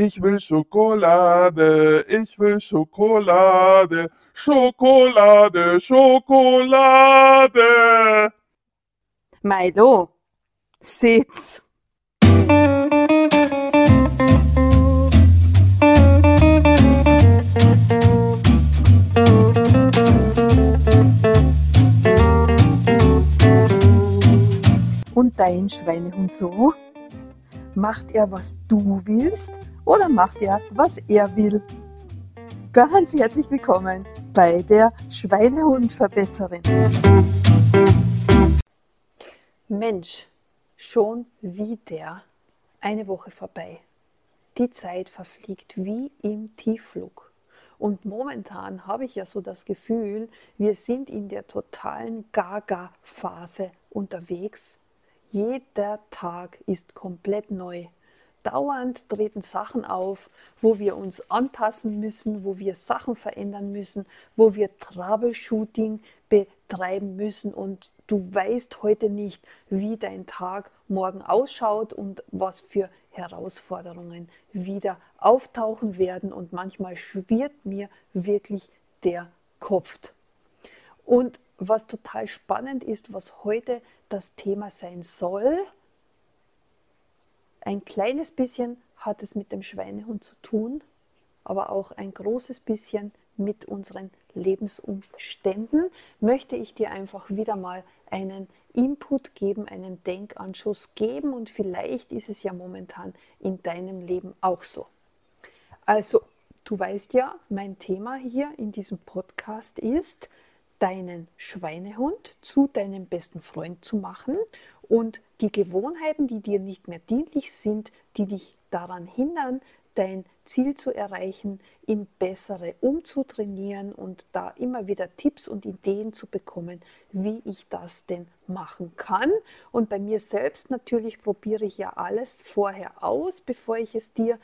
Ich will Schokolade, ich will Schokolade, Schokolade, Schokolade. Milo, sitz. Und dein Schweinehund so? Macht er, was du willst oder macht er, was er will? Ganz herzlich willkommen bei der Schweinehundverbesserin. Mensch, schon wieder eine Woche vorbei. Die Zeit verfliegt wie im Tiefflug. Und momentan habe ich ja so das Gefühl, wir sind in der totalen Gaga-Phase unterwegs jeder Tag ist komplett neu. Dauernd treten Sachen auf, wo wir uns anpassen müssen, wo wir Sachen verändern müssen, wo wir Troubleshooting betreiben müssen und du weißt heute nicht, wie dein Tag morgen ausschaut und was für Herausforderungen wieder auftauchen werden und manchmal schwirrt mir wirklich der Kopf. Und was total spannend ist, was heute das Thema sein soll, ein kleines bisschen hat es mit dem Schweinehund zu tun, aber auch ein großes bisschen mit unseren Lebensumständen, möchte ich dir einfach wieder mal einen Input geben, einen Denkanschuss geben und vielleicht ist es ja momentan in deinem Leben auch so. Also, du weißt ja, mein Thema hier in diesem Podcast ist, deinen Schweinehund zu deinem besten Freund zu machen und die Gewohnheiten, die dir nicht mehr dienlich sind, die dich daran hindern, dein Ziel zu erreichen, in bessere umzutrainieren und da immer wieder Tipps und Ideen zu bekommen, wie ich das denn machen kann. Und bei mir selbst natürlich probiere ich ja alles vorher aus, bevor ich es dir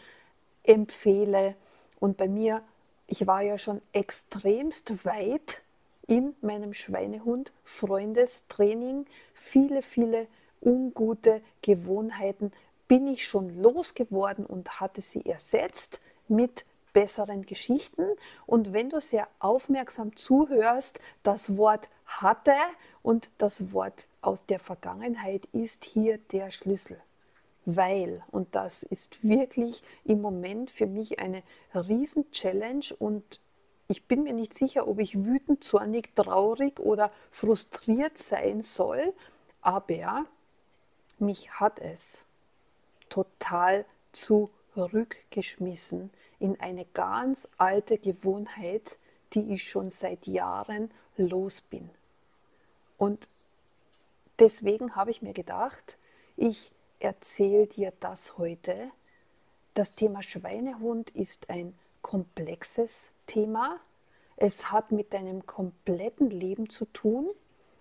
empfehle. Und bei mir, ich war ja schon extremst weit in meinem Schweinehund Freundestraining viele, viele ungute Gewohnheiten bin ich schon losgeworden und hatte sie ersetzt mit besseren Geschichten. Und wenn du sehr aufmerksam zuhörst, das Wort hatte und das Wort aus der Vergangenheit ist hier der Schlüssel. Weil, und das ist wirklich im Moment für mich eine Riesen-Challenge und ich bin mir nicht sicher, ob ich wütend, zornig, traurig oder frustriert sein soll, aber mich hat es total zurückgeschmissen in eine ganz alte Gewohnheit, die ich schon seit Jahren los bin. Und deswegen habe ich mir gedacht, ich erzähle dir das heute. Das Thema Schweinehund ist ein komplexes Thema. Es hat mit deinem kompletten Leben zu tun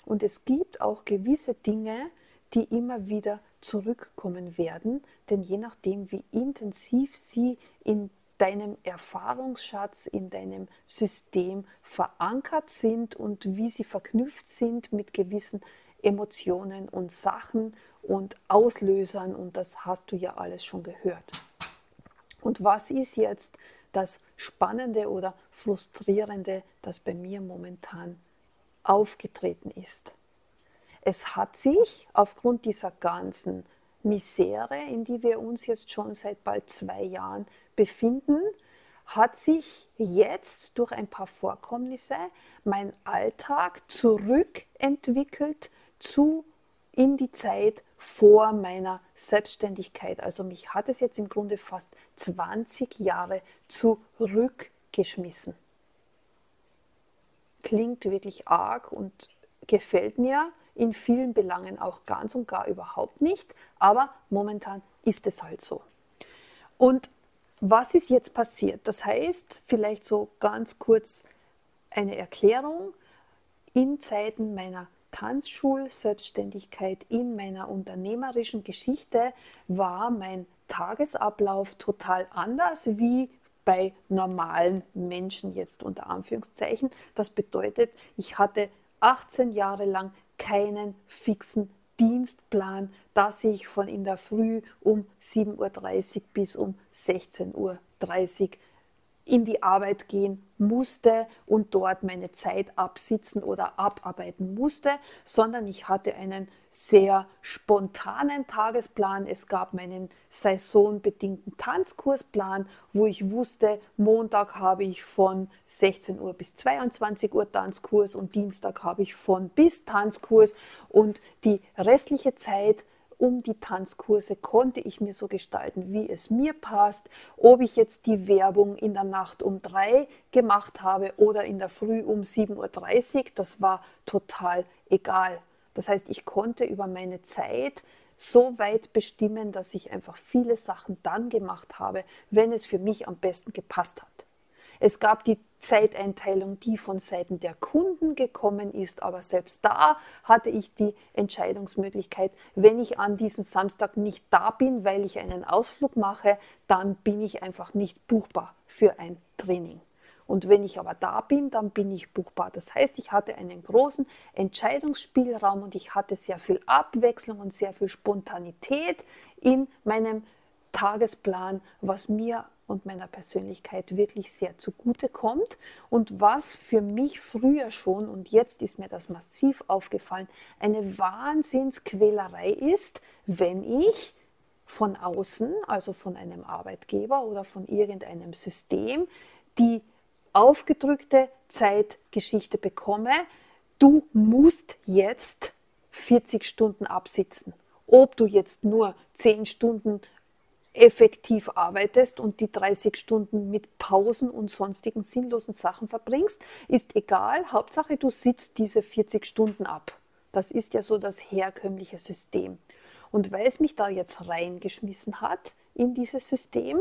und es gibt auch gewisse Dinge, die immer wieder zurückkommen werden, denn je nachdem, wie intensiv sie in deinem Erfahrungsschatz, in deinem System verankert sind und wie sie verknüpft sind mit gewissen Emotionen und Sachen und Auslösern und das hast du ja alles schon gehört. Und was ist jetzt das Spannende oder Frustrierende, das bei mir momentan aufgetreten ist. Es hat sich aufgrund dieser ganzen Misere, in die wir uns jetzt schon seit bald zwei Jahren befinden, hat sich jetzt durch ein paar Vorkommnisse mein Alltag zurückentwickelt zu in die Zeit vor meiner Selbstständigkeit. Also mich hat es jetzt im Grunde fast 20 Jahre zurückgeschmissen. Klingt wirklich arg und gefällt mir in vielen Belangen auch ganz und gar überhaupt nicht, aber momentan ist es halt so. Und was ist jetzt passiert? Das heißt, vielleicht so ganz kurz eine Erklärung. In Zeiten meiner Tanzschul-Selbstständigkeit in meiner unternehmerischen Geschichte war mein Tagesablauf total anders wie bei normalen Menschen jetzt unter Anführungszeichen. Das bedeutet, ich hatte 18 Jahre lang keinen fixen Dienstplan, dass ich von in der Früh um 7.30 Uhr bis um 16.30 Uhr in die Arbeit gehen musste und dort meine Zeit absitzen oder abarbeiten musste, sondern ich hatte einen sehr spontanen Tagesplan. Es gab meinen saisonbedingten Tanzkursplan, wo ich wusste, Montag habe ich von 16 Uhr bis 22 Uhr Tanzkurs und Dienstag habe ich von bis Tanzkurs und die restliche Zeit um die Tanzkurse konnte ich mir so gestalten, wie es mir passt. Ob ich jetzt die Werbung in der Nacht um drei gemacht habe oder in der Früh um 7.30 Uhr, das war total egal. Das heißt, ich konnte über meine Zeit so weit bestimmen, dass ich einfach viele Sachen dann gemacht habe, wenn es für mich am besten gepasst hat. Es gab die Zeiteinteilung, die von Seiten der Kunden gekommen ist, aber selbst da hatte ich die Entscheidungsmöglichkeit, wenn ich an diesem Samstag nicht da bin, weil ich einen Ausflug mache, dann bin ich einfach nicht buchbar für ein Training. Und wenn ich aber da bin, dann bin ich buchbar. Das heißt, ich hatte einen großen Entscheidungsspielraum und ich hatte sehr viel Abwechslung und sehr viel Spontanität in meinem Tagesplan, was mir und meiner Persönlichkeit wirklich sehr zugute kommt und was für mich früher schon und jetzt ist mir das massiv aufgefallen, eine Wahnsinnsquälerei ist, wenn ich von außen, also von einem Arbeitgeber oder von irgendeinem System, die aufgedrückte Zeitgeschichte bekomme, du musst jetzt 40 Stunden absitzen. Ob du jetzt nur 10 Stunden effektiv arbeitest und die 30 Stunden mit Pausen und sonstigen sinnlosen Sachen verbringst, ist egal. Hauptsache, du sitzt diese 40 Stunden ab. Das ist ja so das herkömmliche System. Und weil es mich da jetzt reingeschmissen hat in dieses System,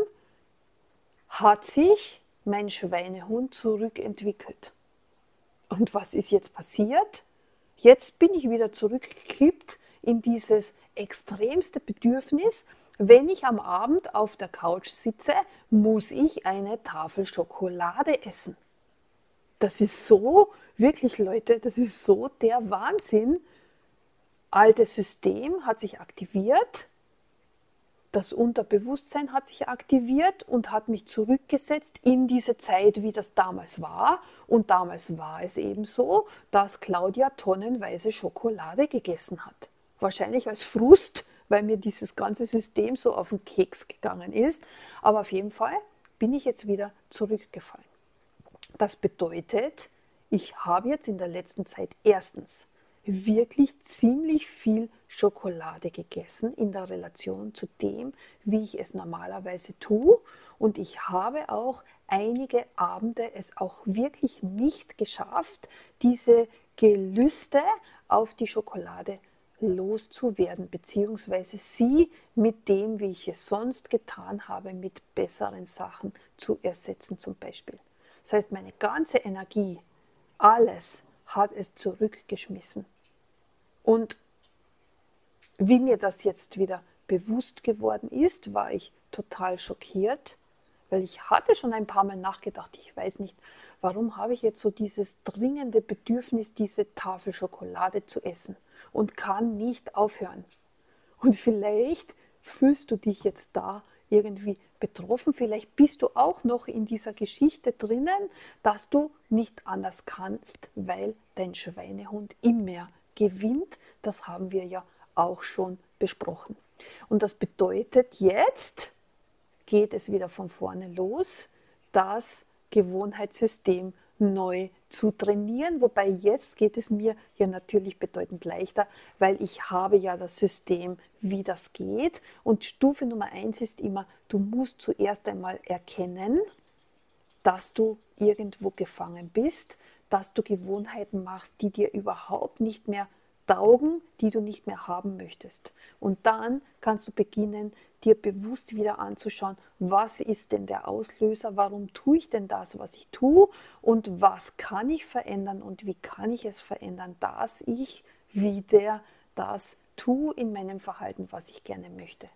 hat sich mein Schweinehund zurückentwickelt. Und was ist jetzt passiert? Jetzt bin ich wieder zurückgekippt in dieses extremste Bedürfnis, wenn ich am Abend auf der Couch sitze, muss ich eine Tafel Schokolade essen. Das ist so, wirklich Leute, das ist so der Wahnsinn. Altes System hat sich aktiviert, das Unterbewusstsein hat sich aktiviert und hat mich zurückgesetzt in diese Zeit, wie das damals war. Und damals war es eben so, dass Claudia tonnenweise Schokolade gegessen hat. Wahrscheinlich als Frust, weil mir dieses ganze System so auf den Keks gegangen ist. Aber auf jeden Fall bin ich jetzt wieder zurückgefallen. Das bedeutet, ich habe jetzt in der letzten Zeit erstens wirklich ziemlich viel Schokolade gegessen in der Relation zu dem, wie ich es normalerweise tue. Und ich habe auch einige Abende es auch wirklich nicht geschafft, diese Gelüste auf die Schokolade loszuwerden, beziehungsweise sie mit dem, wie ich es sonst getan habe, mit besseren Sachen zu ersetzen zum Beispiel. Das heißt, meine ganze Energie, alles hat es zurückgeschmissen. Und wie mir das jetzt wieder bewusst geworden ist, war ich total schockiert, weil ich hatte schon ein paar Mal nachgedacht, ich weiß nicht, warum habe ich jetzt so dieses dringende Bedürfnis, diese Tafel Schokolade zu essen und kann nicht aufhören. Und vielleicht fühlst du dich jetzt da irgendwie betroffen, vielleicht bist du auch noch in dieser Geschichte drinnen, dass du nicht anders kannst, weil dein Schweinehund immer gewinnt. Das haben wir ja auch schon besprochen. Und das bedeutet, jetzt geht es wieder von vorne los. Das Gewohnheitssystem neu zu trainieren. Wobei jetzt geht es mir ja natürlich bedeutend leichter, weil ich habe ja das System, wie das geht. Und Stufe Nummer eins ist immer, du musst zuerst einmal erkennen, dass du irgendwo gefangen bist, dass du Gewohnheiten machst, die dir überhaupt nicht mehr taugen, die du nicht mehr haben möchtest. Und dann kannst du beginnen, dir bewusst wieder anzuschauen, was ist denn der Auslöser, warum tue ich denn das, was ich tue und was kann ich verändern und wie kann ich es verändern, dass ich wieder das tue in meinem Verhalten, was ich gerne möchte.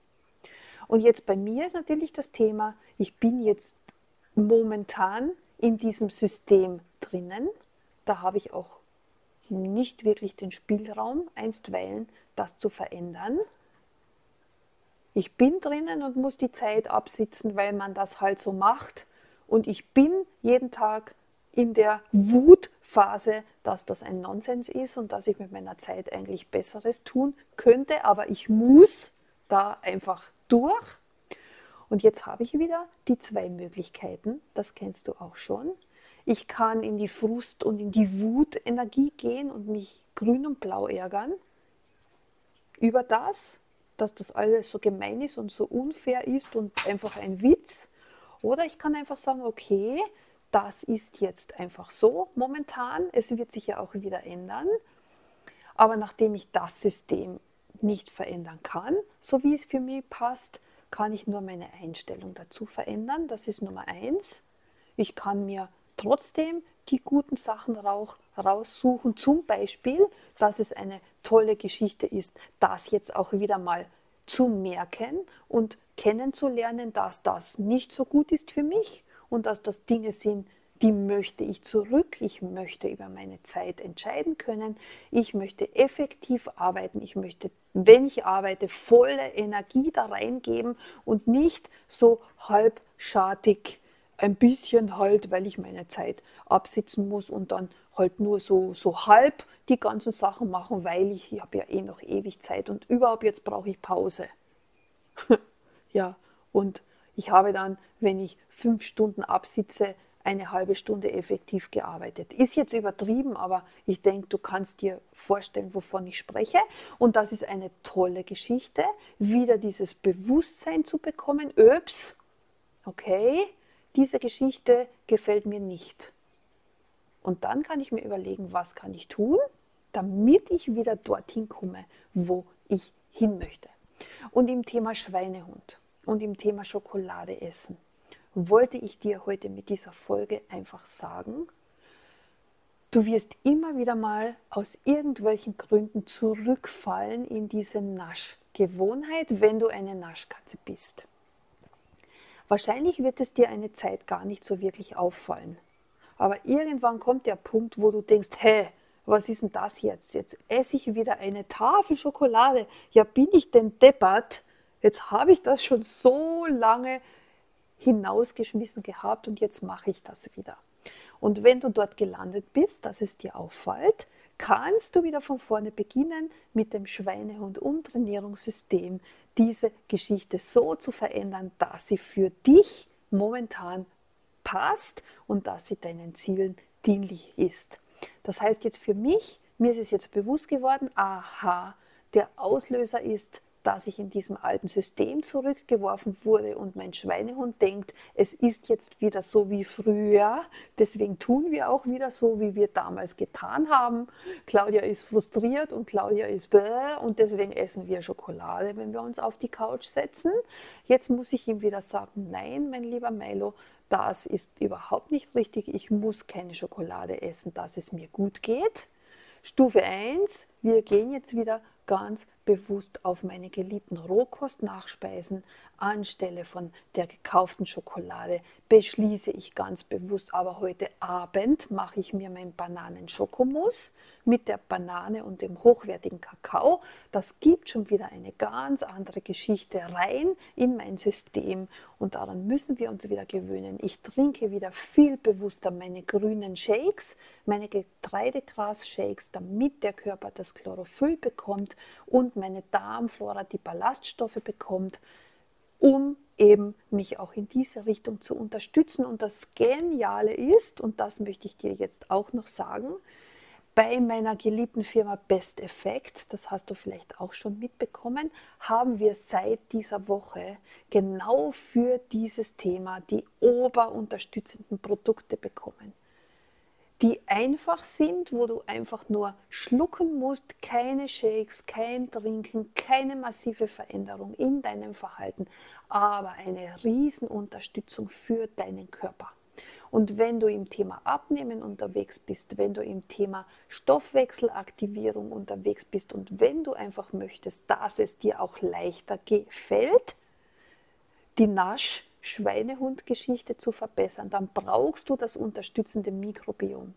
Und jetzt bei mir ist natürlich das Thema, ich bin jetzt momentan in diesem System drinnen. Da habe ich auch nicht wirklich den Spielraum, einstweilen das zu verändern. Ich bin drinnen und muss die Zeit absitzen, weil man das halt so macht. Und ich bin jeden Tag in der Wutphase, dass das ein Nonsens ist und dass ich mit meiner Zeit eigentlich Besseres tun könnte, aber ich muss da einfach durch. Und jetzt habe ich wieder die zwei Möglichkeiten, das kennst du auch schon. Ich kann in die Frust und in die Wutenergie gehen und mich grün und blau ärgern über das, dass das alles so gemein ist und so unfair ist und einfach ein Witz. Oder ich kann einfach sagen, okay, das ist jetzt einfach so momentan. Es wird sich ja auch wieder ändern. Aber nachdem ich das System nicht verändern kann, so wie es für mich passt, kann ich nur meine Einstellung dazu verändern. Das ist Nummer eins. Ich kann mir trotzdem die guten Sachen raussuchen. Zum Beispiel, dass es eine tolle Geschichte ist, das jetzt auch wieder mal zu merken und kennenzulernen, dass das nicht so gut ist für mich und dass das Dinge sind, die möchte ich zurück. Ich möchte über meine Zeit entscheiden können. Ich möchte effektiv arbeiten. Ich möchte, wenn ich arbeite, volle Energie da reingeben und nicht so halbschatig ein bisschen halt, weil ich meine Zeit absitzen muss und dann halt nur so, so halb die ganzen Sachen machen, weil ich, ich habe ja eh noch ewig Zeit und überhaupt jetzt brauche ich Pause. ja, und ich habe dann, wenn ich fünf Stunden absitze, eine halbe Stunde effektiv gearbeitet. Ist jetzt übertrieben, aber ich denke, du kannst dir vorstellen, wovon ich spreche. Und das ist eine tolle Geschichte, wieder dieses Bewusstsein zu bekommen. Öps, okay, diese Geschichte gefällt mir nicht. Und dann kann ich mir überlegen, was kann ich tun, damit ich wieder dorthin komme, wo ich hin möchte. Und im Thema Schweinehund und im Thema Schokolade essen wollte ich dir heute mit dieser Folge einfach sagen, du wirst immer wieder mal aus irgendwelchen Gründen zurückfallen in diese Naschgewohnheit, wenn du eine Naschkatze bist. Wahrscheinlich wird es dir eine Zeit gar nicht so wirklich auffallen. Aber irgendwann kommt der Punkt, wo du denkst, hä, was ist denn das jetzt? Jetzt esse ich wieder eine Tafel Schokolade. Ja, bin ich denn deppert? Jetzt habe ich das schon so lange hinausgeschmissen gehabt und jetzt mache ich das wieder. Und wenn du dort gelandet bist, dass es dir auffällt, kannst du wieder von vorne beginnen mit dem Schweinehund-Umtrainierungssystem, diese Geschichte so zu verändern, dass sie für dich momentan passt und dass sie deinen Zielen dienlich ist. Das heißt jetzt für mich, mir ist es jetzt bewusst geworden, aha, der Auslöser ist dass ich in diesem alten System zurückgeworfen wurde und mein Schweinehund denkt, es ist jetzt wieder so wie früher, deswegen tun wir auch wieder so, wie wir damals getan haben. Claudia ist frustriert und Claudia ist bäh und deswegen essen wir Schokolade, wenn wir uns auf die Couch setzen. Jetzt muss ich ihm wieder sagen, nein, mein lieber Milo, das ist überhaupt nicht richtig. Ich muss keine Schokolade essen, dass es mir gut geht. Stufe 1, wir gehen jetzt wieder ganz bewusst auf meine geliebten Rohkost-Nachspeisen anstelle von der gekauften Schokolade beschließe ich ganz bewusst, aber heute Abend mache ich mir mein Bananen-Schokomus mit der Banane und dem hochwertigen Kakao. Das gibt schon wieder eine ganz andere Geschichte rein in mein System und daran müssen wir uns wieder gewöhnen. Ich trinke wieder viel bewusster meine grünen Shakes, meine Getreidegras-Shakes, damit der Körper das Chlorophyll bekommt und meine Darmflora die Ballaststoffe bekommt, um eben mich auch in diese Richtung zu unterstützen. Und das Geniale ist, und das möchte ich dir jetzt auch noch sagen, bei meiner geliebten Firma Best Effect, das hast du vielleicht auch schon mitbekommen, haben wir seit dieser Woche genau für dieses Thema die oberunterstützenden Produkte bekommen die einfach sind, wo du einfach nur schlucken musst, keine Shakes, kein Trinken, keine massive Veränderung in deinem Verhalten, aber eine Riesenunterstützung für deinen Körper. Und wenn du im Thema Abnehmen unterwegs bist, wenn du im Thema Stoffwechselaktivierung unterwegs bist und wenn du einfach möchtest, dass es dir auch leichter gefällt, die Nasch Schweinehund-Geschichte zu verbessern, dann brauchst du das unterstützende Mikrobiom.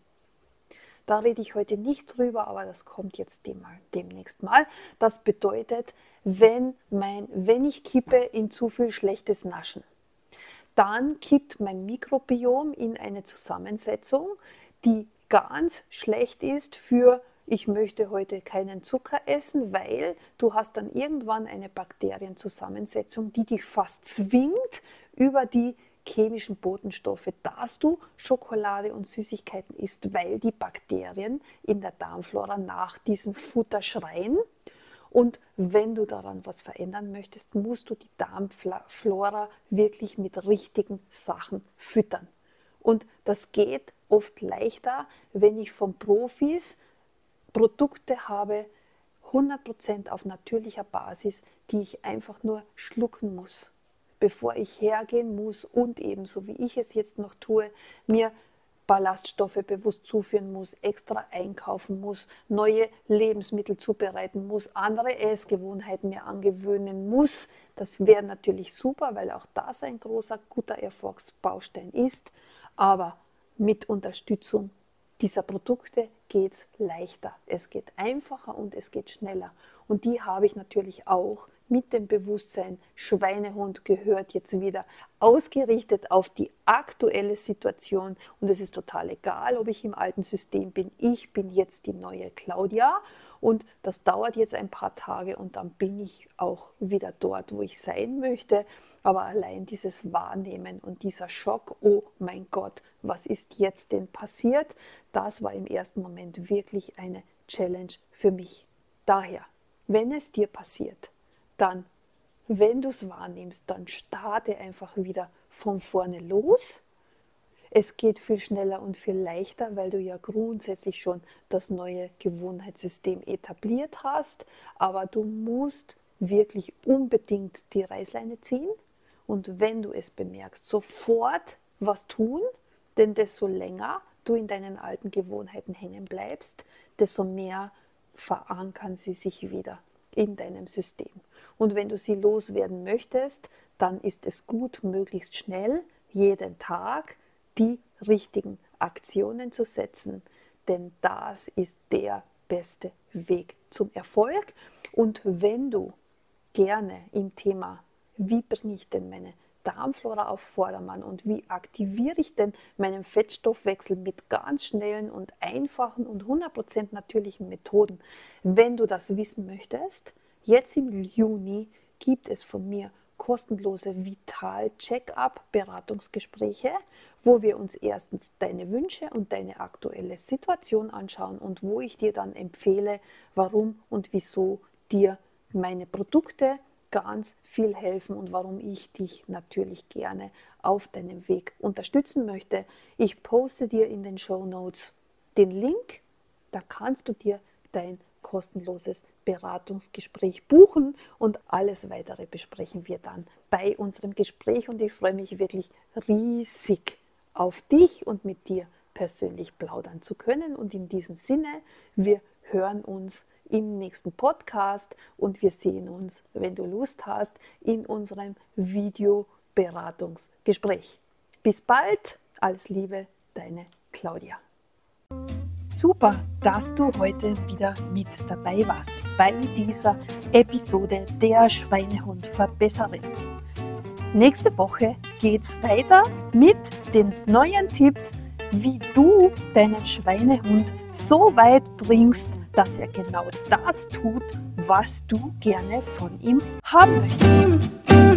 Da rede ich heute nicht drüber, aber das kommt jetzt demnächst mal. Das bedeutet, wenn, mein, wenn ich kippe in zu viel schlechtes Naschen, dann kippt mein Mikrobiom in eine Zusammensetzung, die ganz schlecht ist für ich möchte heute keinen Zucker essen, weil du hast dann irgendwann eine Bakterienzusammensetzung, die dich fast zwingt, über die chemischen Botenstoffe, dass du Schokolade und Süßigkeiten isst, weil die Bakterien in der Darmflora nach diesem Futter schreien. Und wenn du daran was verändern möchtest, musst du die Darmflora wirklich mit richtigen Sachen füttern. Und das geht oft leichter, wenn ich von Profis Produkte habe, 100% auf natürlicher Basis, die ich einfach nur schlucken muss bevor ich hergehen muss und ebenso wie ich es jetzt noch tue, mir Ballaststoffe bewusst zuführen muss, extra einkaufen muss, neue Lebensmittel zubereiten muss, andere Essgewohnheiten mir angewöhnen muss. Das wäre natürlich super, weil auch das ein großer, guter Erfolgsbaustein ist. Aber mit Unterstützung dieser Produkte geht es leichter. Es geht einfacher und es geht schneller. Und die habe ich natürlich auch mit dem Bewusstsein, Schweinehund gehört jetzt wieder ausgerichtet auf die aktuelle Situation. Und es ist total egal, ob ich im alten System bin. Ich bin jetzt die neue Claudia. Und das dauert jetzt ein paar Tage und dann bin ich auch wieder dort, wo ich sein möchte. Aber allein dieses Wahrnehmen und dieser Schock, oh mein Gott, was ist jetzt denn passiert? Das war im ersten Moment wirklich eine Challenge für mich. Daher wenn es dir passiert, dann, wenn du es wahrnimmst, dann starte einfach wieder von vorne los. Es geht viel schneller und viel leichter, weil du ja grundsätzlich schon das neue Gewohnheitssystem etabliert hast. Aber du musst wirklich unbedingt die Reißleine ziehen und wenn du es bemerkst, sofort was tun, denn desto länger du in deinen alten Gewohnheiten hängen bleibst, desto mehr verankern sie sich wieder in deinem System. Und wenn du sie loswerden möchtest, dann ist es gut, möglichst schnell jeden Tag die richtigen Aktionen zu setzen, denn das ist der beste Weg zum Erfolg. Und wenn du gerne im Thema, wie bringe ich denn meine Darmflora auf Vordermann und wie aktiviere ich denn meinen Fettstoffwechsel mit ganz schnellen und einfachen und 100% natürlichen Methoden. Wenn du das wissen möchtest, jetzt im Juni gibt es von mir kostenlose Vital-Check-up-Beratungsgespräche, wo wir uns erstens deine Wünsche und deine aktuelle Situation anschauen und wo ich dir dann empfehle, warum und wieso dir meine Produkte ganz viel helfen und warum ich dich natürlich gerne auf deinem Weg unterstützen möchte. Ich poste dir in den Show Notes den Link, da kannst du dir dein kostenloses Beratungsgespräch buchen und alles weitere besprechen wir dann bei unserem Gespräch. Und ich freue mich wirklich riesig auf dich und mit dir persönlich plaudern zu können. Und in diesem Sinne, wir hören uns im nächsten Podcast und wir sehen uns, wenn du Lust hast, in unserem Videoberatungsgespräch. Bis bald, alles Liebe, deine Claudia. Super, dass du heute wieder mit dabei warst bei dieser Episode der Schweinehund-Verbesserin. Nächste Woche geht es weiter mit den neuen Tipps, wie du deinen Schweinehund so weit bringst, dass er genau das tut, was du gerne von ihm haben möchtest.